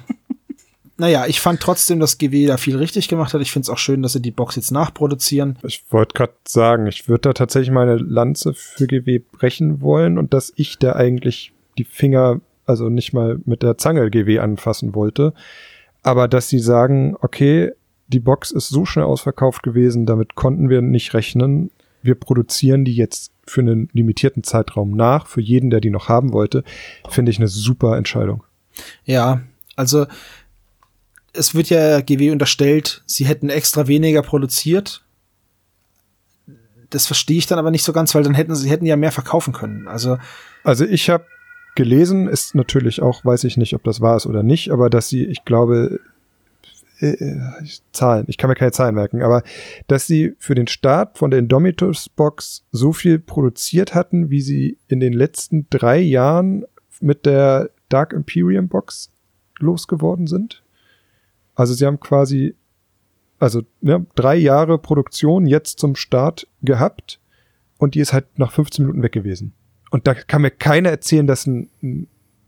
naja, ich fand trotzdem, dass GW da viel richtig gemacht hat. Ich finde es auch schön, dass sie die Box jetzt nachproduzieren. Ich wollte gerade sagen, ich würde da tatsächlich meine Lanze für GW brechen wollen und dass ich da eigentlich die Finger, also nicht mal mit der Zange GW anfassen wollte. Aber dass sie sagen, okay, die Box ist so schnell ausverkauft gewesen, damit konnten wir nicht rechnen. Wir produzieren die jetzt für einen limitierten Zeitraum nach, für jeden, der die noch haben wollte, finde ich eine super Entscheidung. Ja, also es wird ja GW unterstellt, sie hätten extra weniger produziert. Das verstehe ich dann aber nicht so ganz, weil dann hätten sie hätten ja mehr verkaufen können. Also also ich habe gelesen, ist natürlich auch, weiß ich nicht, ob das wahr ist oder nicht, aber dass sie, ich glaube, äh, äh Zahlen, ich kann mir keine Zahlen merken, aber dass sie für den Start von der Indomitus Box so viel produziert hatten, wie sie in den letzten drei Jahren mit der Dark Imperium Box losgeworden sind. Also sie haben quasi, also ne, drei Jahre Produktion jetzt zum Start gehabt und die ist halt nach 15 Minuten weg gewesen. Und da kann mir keiner erzählen, dass ein,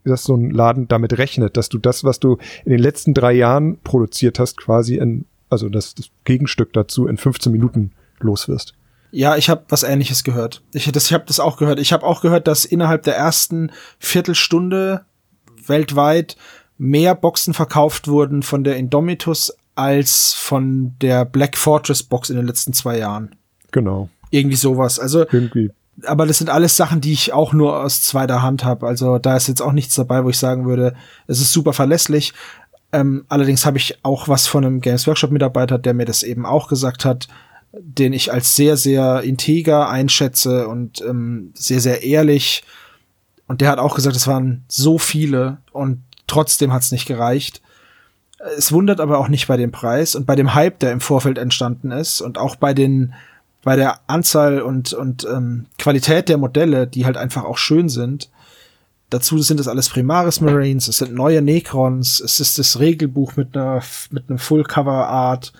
dass so ein Laden damit rechnet, dass du das, was du in den letzten drei Jahren produziert hast, quasi in, also das, das Gegenstück dazu in 15 Minuten los wirst. Ja, ich habe was Ähnliches gehört. Ich, das, ich habe das auch gehört. Ich habe auch gehört, dass innerhalb der ersten Viertelstunde weltweit mehr Boxen verkauft wurden von der Indomitus als von der Black Fortress Box in den letzten zwei Jahren. Genau. Irgendwie sowas. Also irgendwie. Aber das sind alles Sachen, die ich auch nur aus zweiter Hand habe. Also da ist jetzt auch nichts dabei, wo ich sagen würde, es ist super verlässlich. Ähm, allerdings habe ich auch was von einem Games Workshop Mitarbeiter, der mir das eben auch gesagt hat, den ich als sehr, sehr integer einschätze und ähm, sehr, sehr ehrlich. Und der hat auch gesagt, es waren so viele und Trotzdem hat es nicht gereicht. Es wundert aber auch nicht bei dem Preis und bei dem Hype, der im Vorfeld entstanden ist und auch bei den bei der Anzahl und und ähm, Qualität der Modelle, die halt einfach auch schön sind. Dazu sind es alles Primaris Marines, es sind neue Necrons, es ist das Regelbuch mit einer mit einem Full Cover Art.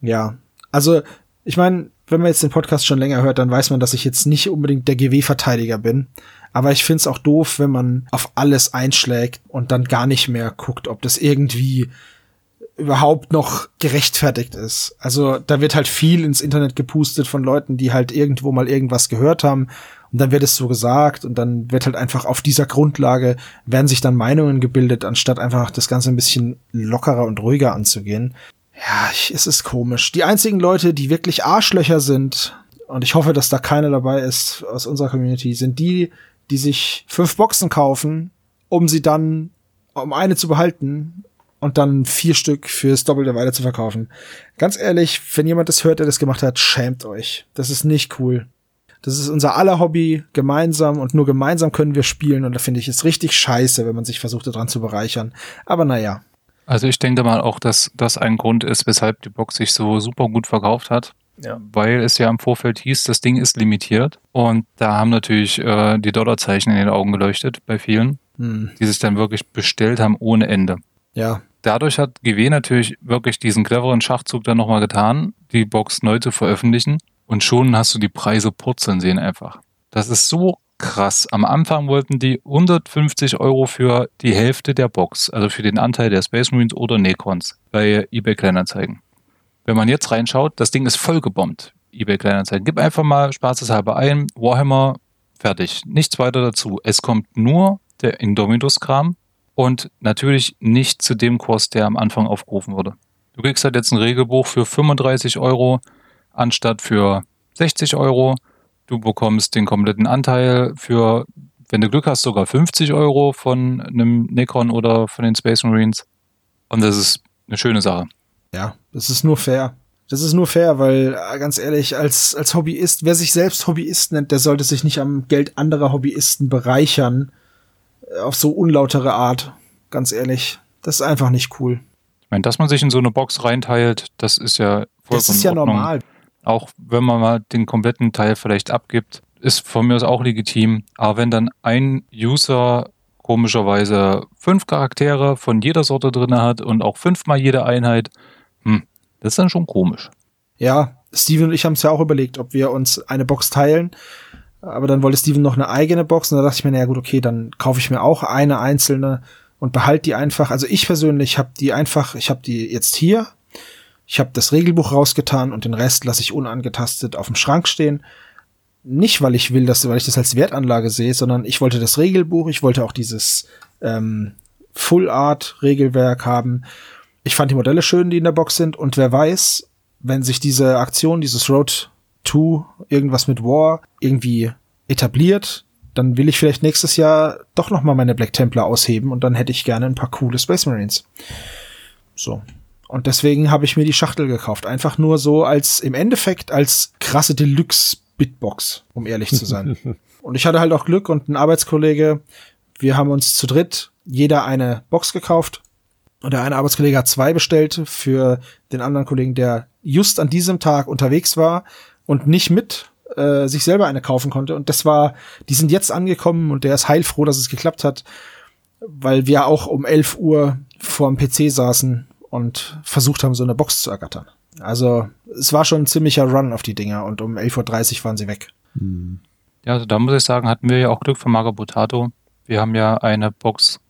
Ja, also ich meine, wenn man jetzt den Podcast schon länger hört, dann weiß man, dass ich jetzt nicht unbedingt der GW-Verteidiger bin. Aber ich find's auch doof, wenn man auf alles einschlägt und dann gar nicht mehr guckt, ob das irgendwie überhaupt noch gerechtfertigt ist. Also da wird halt viel ins Internet gepustet von Leuten, die halt irgendwo mal irgendwas gehört haben und dann wird es so gesagt und dann wird halt einfach auf dieser Grundlage werden sich dann Meinungen gebildet, anstatt einfach das Ganze ein bisschen lockerer und ruhiger anzugehen. Ja, ich, es ist komisch. Die einzigen Leute, die wirklich Arschlöcher sind, und ich hoffe, dass da keiner dabei ist aus unserer Community, sind die, die sich fünf Boxen kaufen, um sie dann, um eine zu behalten und dann vier Stück fürs Doppelte weiter zu verkaufen. Ganz ehrlich, wenn jemand das hört, der das gemacht hat, schämt euch. Das ist nicht cool. Das ist unser aller Hobby gemeinsam und nur gemeinsam können wir spielen und da finde ich es richtig scheiße, wenn man sich versucht daran zu bereichern. Aber naja. Also ich denke mal auch, dass das ein Grund ist, weshalb die Box sich so super gut verkauft hat. Ja. Weil es ja im Vorfeld hieß, das Ding ist limitiert. Und da haben natürlich äh, die Dollarzeichen in den Augen geleuchtet bei vielen, hm. die sich dann wirklich bestellt haben ohne Ende. Ja. Dadurch hat GW natürlich wirklich diesen cleveren Schachzug dann nochmal getan, die Box neu zu veröffentlichen. Und schon hast du die Preise purzeln sehen einfach. Das ist so krass. Am Anfang wollten die 150 Euro für die Hälfte der Box, also für den Anteil der Space Marines oder Necrons bei eBay Kleinanzeigen. Wenn man jetzt reinschaut, das Ding ist voll gebombt. eBay Kleinanzeigen. Gib einfach mal spaßeshalber ein, Warhammer, fertig. Nichts weiter dazu. Es kommt nur der Indominus-Kram und natürlich nicht zu dem Kurs, der am Anfang aufgerufen wurde. Du kriegst halt jetzt ein Regelbuch für 35 Euro anstatt für 60 Euro. Du bekommst den kompletten Anteil für, wenn du Glück hast, sogar 50 Euro von einem Necron oder von den Space Marines. Und das ist eine schöne Sache. Ja, das ist nur fair. Das ist nur fair, weil äh, ganz ehrlich, als, als Hobbyist, wer sich selbst Hobbyist nennt, der sollte sich nicht am Geld anderer Hobbyisten bereichern. Auf so unlautere Art. Ganz ehrlich. Das ist einfach nicht cool. Ich meine, dass man sich in so eine Box reinteilt, das ist ja vollkommen Das ist ja normal. Auch wenn man mal den kompletten Teil vielleicht abgibt, ist von mir aus auch legitim. Aber wenn dann ein User komischerweise fünf Charaktere von jeder Sorte drin hat und auch fünfmal jede Einheit, hm, das ist dann schon komisch. Ja, Steven und ich haben es ja auch überlegt, ob wir uns eine Box teilen. Aber dann wollte Steven noch eine eigene Box und da dachte ich mir, naja gut, okay, dann kaufe ich mir auch eine einzelne und behalte die einfach. Also ich persönlich habe die einfach, ich habe die jetzt hier. Ich habe das Regelbuch rausgetan und den Rest lasse ich unangetastet auf dem Schrank stehen. Nicht, weil ich will, dass, weil ich das als Wertanlage sehe, sondern ich wollte das Regelbuch, ich wollte auch dieses ähm, Full Art Regelwerk haben ich fand die Modelle schön, die in der Box sind. Und wer weiß, wenn sich diese Aktion, dieses Road to irgendwas mit War irgendwie etabliert, dann will ich vielleicht nächstes Jahr doch noch mal meine Black Templar ausheben und dann hätte ich gerne ein paar coole Space Marines. So. Und deswegen habe ich mir die Schachtel gekauft. Einfach nur so als, im Endeffekt als krasse Deluxe Bitbox, um ehrlich zu sein. und ich hatte halt auch Glück und ein Arbeitskollege, wir haben uns zu dritt jeder eine Box gekauft und der eine Arbeitskollege hat zwei bestellt für den anderen Kollegen, der just an diesem Tag unterwegs war und nicht mit äh, sich selber eine kaufen konnte. Und das war, die sind jetzt angekommen und der ist heilfroh, dass es geklappt hat, weil wir auch um 11 Uhr vor dem PC saßen und versucht haben, so eine Box zu ergattern. Also es war schon ein ziemlicher Run auf die Dinger und um 11.30 Uhr waren sie weg. Hm. Ja, also da muss ich sagen, hatten wir ja auch Glück von Magabotato. Wir haben ja eine Box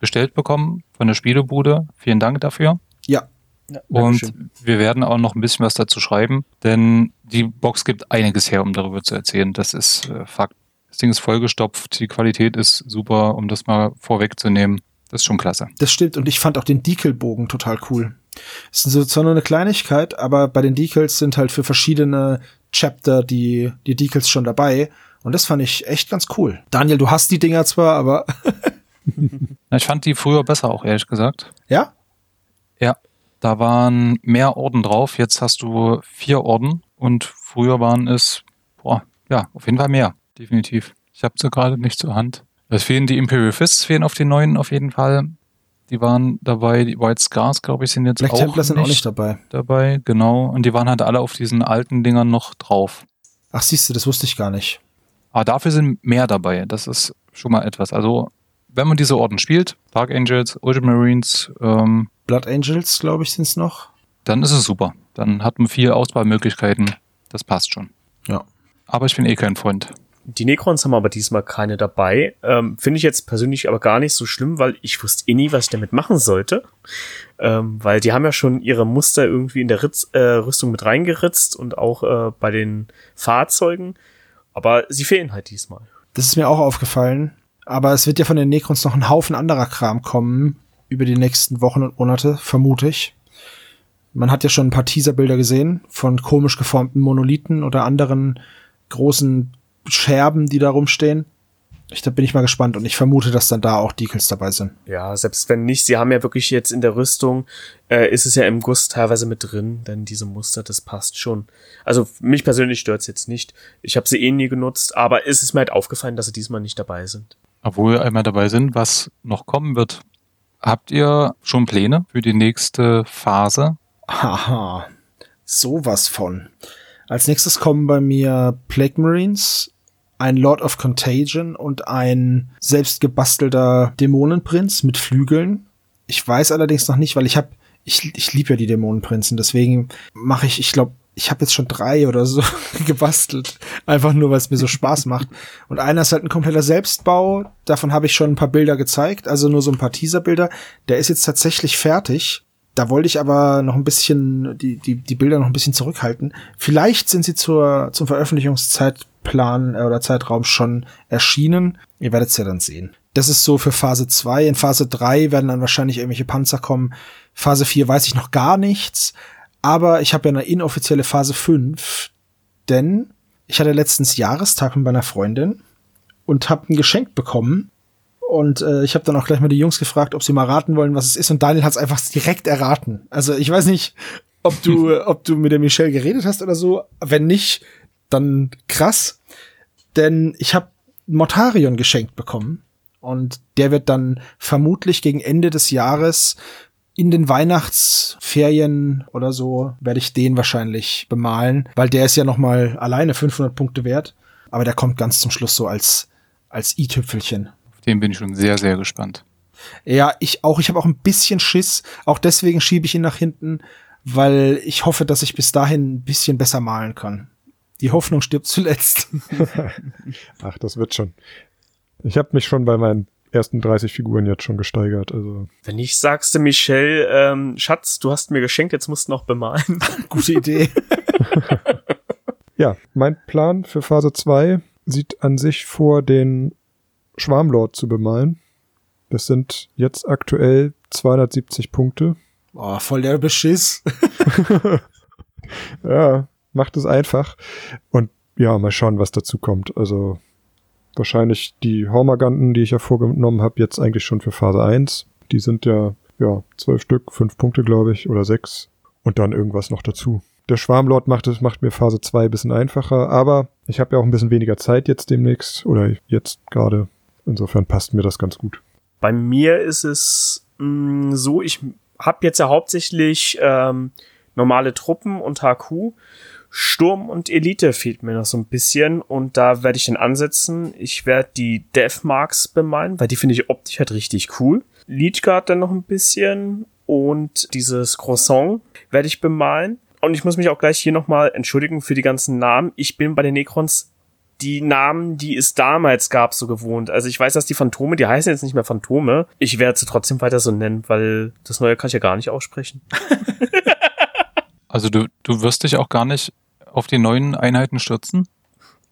bestellt bekommen von der Spielebude. Vielen Dank dafür. Ja. ja und schön. wir werden auch noch ein bisschen was dazu schreiben, denn die Box gibt einiges her, um darüber zu erzählen. Das ist äh, Fakt. Das Ding ist vollgestopft, die Qualität ist super, um das mal vorwegzunehmen. Das ist schon klasse. Das stimmt und ich fand auch den Decal-Bogen total cool. Es ist zwar nur eine Kleinigkeit, aber bei den Decals sind halt für verschiedene Chapter die, die Decals schon dabei. Und das fand ich echt ganz cool. Daniel, du hast die Dinger zwar, aber ich fand die früher besser auch, ehrlich gesagt. Ja? Ja. Da waren mehr Orden drauf. Jetzt hast du vier Orden und früher waren es, boah, ja, auf jeden Fall mehr. Definitiv. Ich habe sie gerade nicht zur Hand. Es fehlen die Imperial Fists, fehlen auf den neuen auf jeden Fall. Die waren dabei, die White Scars, glaube ich, sind jetzt Black auch, Templar sind auch nicht dabei. Dabei, genau. Und die waren halt alle auf diesen alten Dingern noch drauf. Ach, siehst du, das wusste ich gar nicht. Aber dafür sind mehr dabei. Das ist schon mal etwas. Also wenn man diese Orden spielt, Dark Angels, Ultramarines, ähm, Blood Angels, glaube ich, sind es noch. Dann ist es super. Dann hat man vier Auswahlmöglichkeiten. Das passt schon. Ja. Aber ich bin eh kein Freund. Die Necrons haben aber diesmal keine dabei. Ähm, Finde ich jetzt persönlich aber gar nicht so schlimm, weil ich wusste eh nie, was ich damit machen sollte. Ähm, weil die haben ja schon ihre Muster irgendwie in der Ritz, äh, Rüstung mit reingeritzt und auch äh, bei den Fahrzeugen. Aber sie fehlen halt diesmal. Das ist mir auch aufgefallen. Aber es wird ja von den Necrons noch ein Haufen anderer Kram kommen über die nächsten Wochen und Monate, vermute ich. Man hat ja schon ein paar Teaserbilder gesehen von komisch geformten Monolithen oder anderen großen Scherben, die da rumstehen. Ich, da bin ich mal gespannt und ich vermute, dass dann da auch Decals dabei sind. Ja, selbst wenn nicht, sie haben ja wirklich jetzt in der Rüstung, äh, ist es ja im Guss teilweise mit drin, denn diese Muster, das passt schon. Also mich persönlich stört's jetzt nicht. Ich habe sie eh nie genutzt, aber es ist mir halt aufgefallen, dass sie diesmal nicht dabei sind. Obwohl wir einmal dabei sind, was noch kommen wird. Habt ihr schon Pläne für die nächste Phase? Haha, sowas von. Als nächstes kommen bei mir Plague Marines, ein Lord of Contagion und ein selbst gebastelter Dämonenprinz mit Flügeln. Ich weiß allerdings noch nicht, weil ich habe ich, ich liebe ja die Dämonenprinzen, deswegen mache ich, ich glaube, ich habe jetzt schon drei oder so gebastelt, einfach nur, weil es mir so Spaß macht. Und einer ist halt ein kompletter Selbstbau, davon habe ich schon ein paar Bilder gezeigt, also nur so ein paar Teaserbilder. Der ist jetzt tatsächlich fertig. Da wollte ich aber noch ein bisschen die, die, die Bilder noch ein bisschen zurückhalten. Vielleicht sind sie zur, zum Veröffentlichungszeitplan äh, oder Zeitraum schon erschienen. Ihr werdet es ja dann sehen. Das ist so für Phase 2. In Phase 3 werden dann wahrscheinlich irgendwelche Panzer kommen. Phase 4 weiß ich noch gar nichts. Aber ich habe ja eine inoffizielle Phase 5. Denn ich hatte letztens Jahrestag mit meiner Freundin und habe ein Geschenk bekommen. Und äh, ich habe dann auch gleich mal die Jungs gefragt, ob sie mal raten wollen, was es ist. Und Daniel hat es einfach direkt erraten. Also ich weiß nicht, ob du, ob du mit der Michelle geredet hast oder so. Wenn nicht, dann krass. Denn ich habe Mortarion geschenkt bekommen. Und der wird dann vermutlich gegen Ende des Jahres in den Weihnachtsferien oder so werde ich den wahrscheinlich bemalen, weil der ist ja noch mal alleine 500 Punkte wert. Aber der kommt ganz zum Schluss so als als i-Tüpfelchen. Den bin ich schon sehr, sehr gespannt. Ja, ich auch. Ich habe auch ein bisschen Schiss. Auch deswegen schiebe ich ihn nach hinten, weil ich hoffe, dass ich bis dahin ein bisschen besser malen kann. Die Hoffnung stirbt zuletzt. Ach, das wird schon. Ich habe mich schon bei meinen ersten 30 Figuren jetzt schon gesteigert. Also Wenn ich sagst du, Michelle, ähm, Schatz, du hast mir geschenkt, jetzt musst du noch bemalen. Gute Idee. ja, mein Plan für Phase 2 sieht an sich vor, den Schwarmlord zu bemalen. Das sind jetzt aktuell 270 Punkte. Oh, voll der Beschiss. ja, macht es einfach. Und ja, mal schauen, was dazu kommt. Also wahrscheinlich die Hormaganten, die ich ja vorgenommen habe, jetzt eigentlich schon für Phase 1. Die sind ja, ja, zwölf Stück, fünf Punkte, glaube ich, oder sechs. Und dann irgendwas noch dazu. Der Schwarmlord macht es, macht mir Phase 2 ein bisschen einfacher, aber ich habe ja auch ein bisschen weniger Zeit jetzt demnächst oder jetzt gerade. Insofern passt mir das ganz gut. Bei mir ist es mh, so, ich habe jetzt ja hauptsächlich ähm, normale Truppen und HQ. Sturm und Elite fehlt mir noch so ein bisschen und da werde ich dann ansetzen. Ich werde die Deathmarks bemalen, weil die finde ich optisch halt richtig cool. Leadguard dann noch ein bisschen und dieses Croissant werde ich bemalen. Und ich muss mich auch gleich hier nochmal entschuldigen für die ganzen Namen. Ich bin bei den Necrons die Namen, die es damals gab, so gewohnt. Also ich weiß, dass die Phantome, die heißen jetzt nicht mehr Phantome. Ich werde sie trotzdem weiter so nennen, weil das Neue kann ich ja gar nicht aussprechen. Also du, du wirst dich auch gar nicht auf die neuen Einheiten stürzen?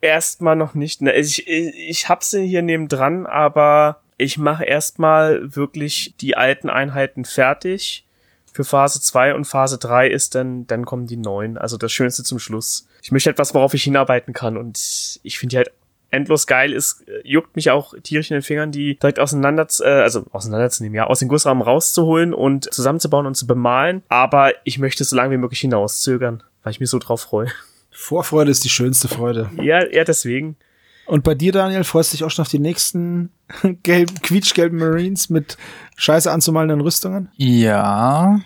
Erstmal noch nicht. Ne, ich, ich, ich hab sie hier nebendran, aber ich mache erstmal wirklich die alten Einheiten fertig für Phase 2 und Phase 3 ist dann, dann kommen die neuen. Also das Schönste zum Schluss. Ich möchte etwas, worauf ich hinarbeiten kann und ich finde die halt endlos geil ist, juckt mich auch tierisch in den Fingern, die direkt auseinander, äh, also auseinanderzunehmen, ja, aus dem Gussrahmen rauszuholen und zusammenzubauen und zu bemalen. Aber ich möchte es so lange wie möglich hinauszögern, weil ich mich so drauf freue. Vorfreude ist die schönste Freude. Ja, ja, deswegen. Und bei dir, Daniel, freust du dich auch schon auf die nächsten gelben, quietschgelben Marines mit scheiße anzumalenden Rüstungen? Ja,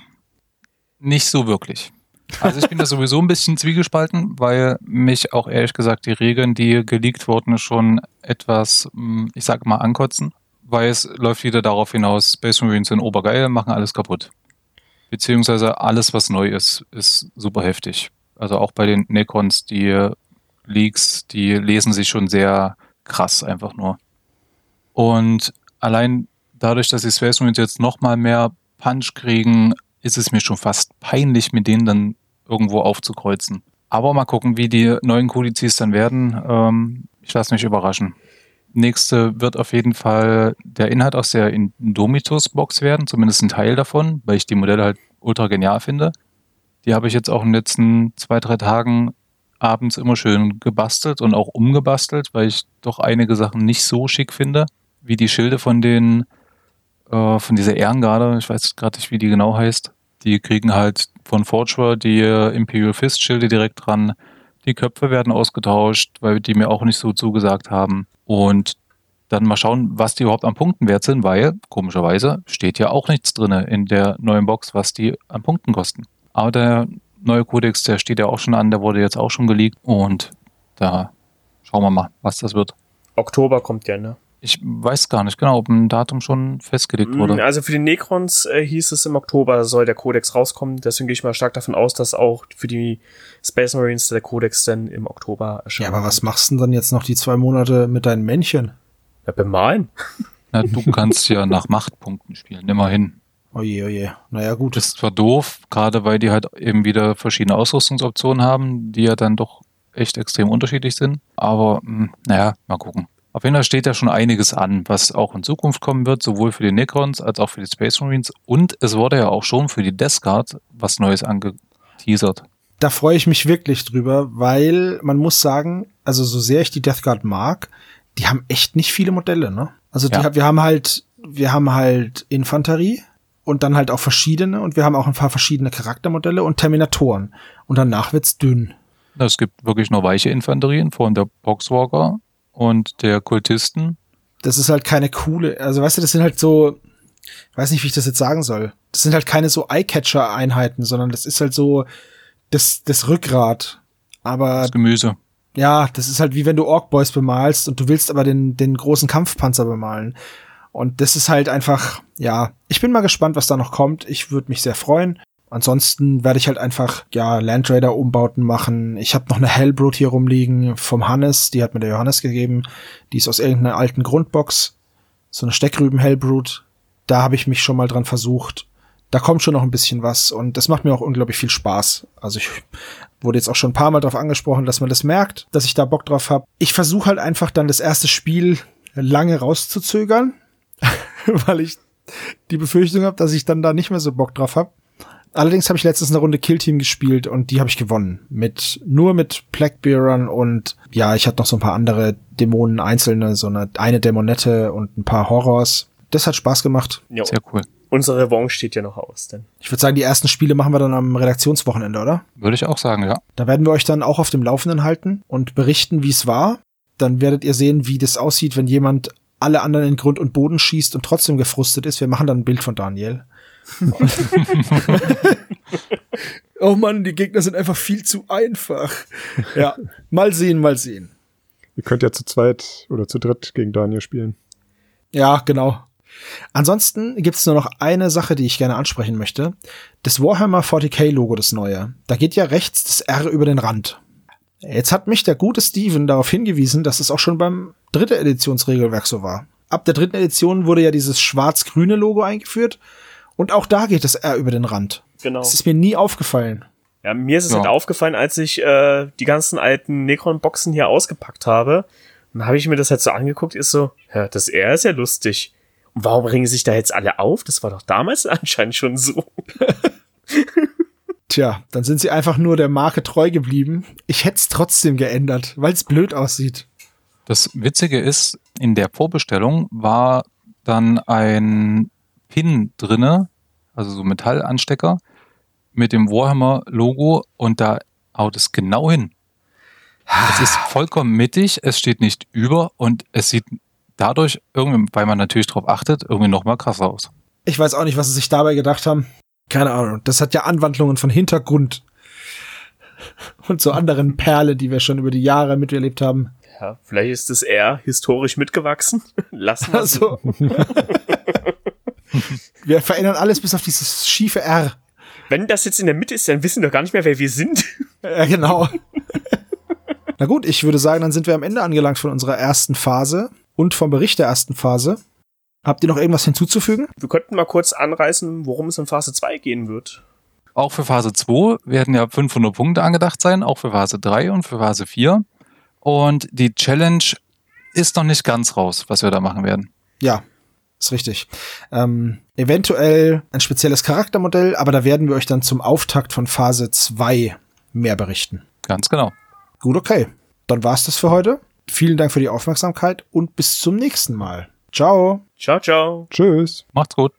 nicht so wirklich. Also ich bin da sowieso ein bisschen zwiegespalten, weil mich auch ehrlich gesagt die Regeln, die geleakt wurden, schon etwas, hm, ich sage mal, ankotzen, weil es läuft wieder darauf hinaus, Space Marines sind obergeil, machen alles kaputt. Beziehungsweise alles, was neu ist, ist super heftig. Also auch bei den Necrons, die Leaks, die lesen sich schon sehr krass einfach nur. Und allein dadurch, dass die Space Marines jetzt noch mal mehr Punch kriegen, ist es mir schon fast peinlich, mit denen dann irgendwo aufzukreuzen. Aber mal gucken, wie die neuen Kodizes dann werden. Ähm, ich lasse mich überraschen. Nächste wird auf jeden Fall der Inhalt aus der Indomitus-Box werden, zumindest ein Teil davon, weil ich die Modelle halt ultra genial finde. Die habe ich jetzt auch in den letzten zwei, drei Tagen abends immer schön gebastelt und auch umgebastelt, weil ich doch einige Sachen nicht so schick finde, wie die Schilde von den, äh, von dieser Ehrengarde, ich weiß gerade nicht, wie die genau heißt. Die kriegen halt von Forgewear die äh, Imperial Fist Schilde direkt dran. Die Köpfe werden ausgetauscht, weil die mir auch nicht so zugesagt haben. Und dann mal schauen, was die überhaupt an Punkten wert sind, weil komischerweise steht ja auch nichts drin in der neuen Box, was die an Punkten kosten. Aber der neue Codex, der steht ja auch schon an, der wurde jetzt auch schon geleakt und da schauen wir mal, was das wird. Oktober kommt der, ne? Ich weiß gar nicht genau, ob ein Datum schon festgelegt wurde. Mm, Also für die Necrons äh, hieß es im Oktober soll der Codex rauskommen. Deswegen gehe ich mal stark davon aus, dass auch für die Space Marines der Codex dann im Oktober erscheint. Ja, aber was machst du denn dann jetzt noch die zwei Monate mit deinen Männchen? Ja, bemalen. Na, du kannst ja nach Machtpunkten spielen, immerhin. Oje, oje. Naja, gut. Das ist zwar doof, gerade weil die halt eben wieder verschiedene Ausrüstungsoptionen haben, die ja dann doch echt extrem unterschiedlich sind. Aber mh, naja, mal gucken. Auf jeden Fall steht ja schon einiges an, was auch in Zukunft kommen wird, sowohl für die Necrons als auch für die Space Marines. Und es wurde ja auch schon für die Death Guard was Neues angeteasert. da freue ich mich wirklich drüber, weil man muss sagen, also so sehr ich die Death Guard mag, die haben echt nicht viele Modelle, ne? Also die, Ja. wir haben halt, wir haben halt Infanterie und dann halt auch verschiedene und wir haben auch ein paar verschiedene Charaktermodelle und Terminatoren. Und danach wird's dünn. Es gibt wirklich nur weiche Infanterie in Form der Boxwalker und der Kultisten. Das ist halt keine coole, also weißt du, das sind halt so, ich weiß nicht, wie ich das jetzt sagen soll. Das sind halt keine so Eye-Catcher-Einheiten, sondern das ist halt so das, das Rückgrat. Aber Das Gemüse. Ja, das ist halt wie wenn du Orc Boys bemalst und du willst aber den, den großen Kampfpanzer bemalen. Und das ist halt einfach, ja, ich bin mal gespannt, was da noch kommt. Ich würde mich sehr freuen. Ansonsten werde ich halt einfach, ja, Land Raider Umbauten machen. Ich habe noch eine Hellbrut hier rumliegen vom Hannes, die hat mir der Johannes gegeben. Die ist aus irgendeiner alten Grundbox. So eine Steckrüben Hellbrut. Da habe ich mich schon mal dran versucht. Da kommt schon noch ein bisschen was und das macht mir auch unglaublich viel Spaß. Also ich wurde jetzt auch schon ein paar Mal darauf angesprochen, dass man das merkt, dass ich da Bock drauf habe. Ich versuche halt einfach dann das erste Spiel lange rauszuzögern, weil ich die Befürchtung habe, dass ich dann da nicht mehr so Bock drauf habe. Allerdings habe ich letztens eine Runde Killteam gespielt und die habe ich gewonnen. Mit, nur mit Blackbearern und ja, ich hatte noch so ein paar andere Dämonen einzelne, so eine, eine Dämonette und ein paar Horrors. Das hat Spaß gemacht. Ja, Sehr cool. unsere Revanche steht ja noch aus. Denn. Ich würde sagen, die ersten Spiele machen wir dann am Redaktionswochenende, oder? Würde ich auch sagen, ja. Da werden wir euch dann auch auf dem Laufenden halten und berichten, wie es war. Dann werdet ihr sehen, wie das aussieht, wenn jemand alle anderen in Grund und Boden schießt und trotzdem gefrustet ist. Wir machen dann ein Bild von Daniel. oh Mann, die Gegner sind einfach viel zu einfach. Ja, mal sehen, mal sehen. Ihr könnt ja zu zweit oder zu dritt gegen Daniel spielen. Ja, genau. Ansonsten gibt's nur noch eine Sache, die ich gerne ansprechen möchte. Das Warhammer 40k-Logo, das neue. Da geht ja rechts das R über den Rand. Jetzt hat mich der gute Steven darauf hingewiesen, dass es auch schon beim dritten Editionsregelwerk so war. Ab der dritten Edition wurde ja dieses schwarz-grüne Logo eingeführt und auch da geht das R über den Rand. Genau. Das ist mir nie aufgefallen. Ja, mir ist es Ja. halt aufgefallen, als ich äh, die ganzen alten Necron-Boxen hier ausgepackt habe. Dann habe ich mir das halt so angeguckt, ist so, ja, das R ist ja lustig. Und warum bringen sich da jetzt alle auf? Das war doch damals anscheinend schon so. Tja, dann sind sie einfach nur der Marke treu geblieben. Ich hätte es trotzdem geändert, weil es blöd aussieht. Das Witzige ist, in der Vorbestellung war dann ein Pin drinne, also so Metallanstecker mit dem Warhammer-Logo und da haut es genau hin. Es ist vollkommen mittig, es steht nicht über und es sieht dadurch irgendwie, weil man natürlich drauf achtet, irgendwie noch mal krasser aus. Ich weiß auch nicht, was sie sich dabei gedacht haben. Keine Ahnung. Das hat ja Anwandlungen von Hintergrund und so anderen Perlen, die wir schon über die Jahre miterlebt haben. Ja, vielleicht ist das R historisch mitgewachsen. Lassen wir es. Also, wir verändern alles bis auf dieses schiefe R. Wenn das jetzt in der Mitte ist, dann wissen wir gar nicht mehr, wer wir sind. Ja, genau. Na gut, ich würde sagen, dann sind wir am Ende angelangt von unserer ersten Phase und vom Bericht der ersten Phase. Habt ihr noch irgendwas hinzuzufügen? Wir könnten mal kurz anreißen, worum es in Phase 2 gehen wird. Auch für Phase 2 werden ja 500 Punkte angedacht sein, auch für Phase 3 und für Phase 4. Und die Challenge ist noch nicht ganz raus, was wir da machen werden. Ja, ist richtig. Ähm, eventuell ein spezielles Charaktermodell, aber da werden wir euch dann zum Auftakt von Phase 2 mehr berichten. Ganz genau. Gut, okay. Dann war's das für heute. Vielen Dank für die Aufmerksamkeit und bis zum nächsten Mal. Ciao. Ciao, ciao. Tschüss. Macht's gut.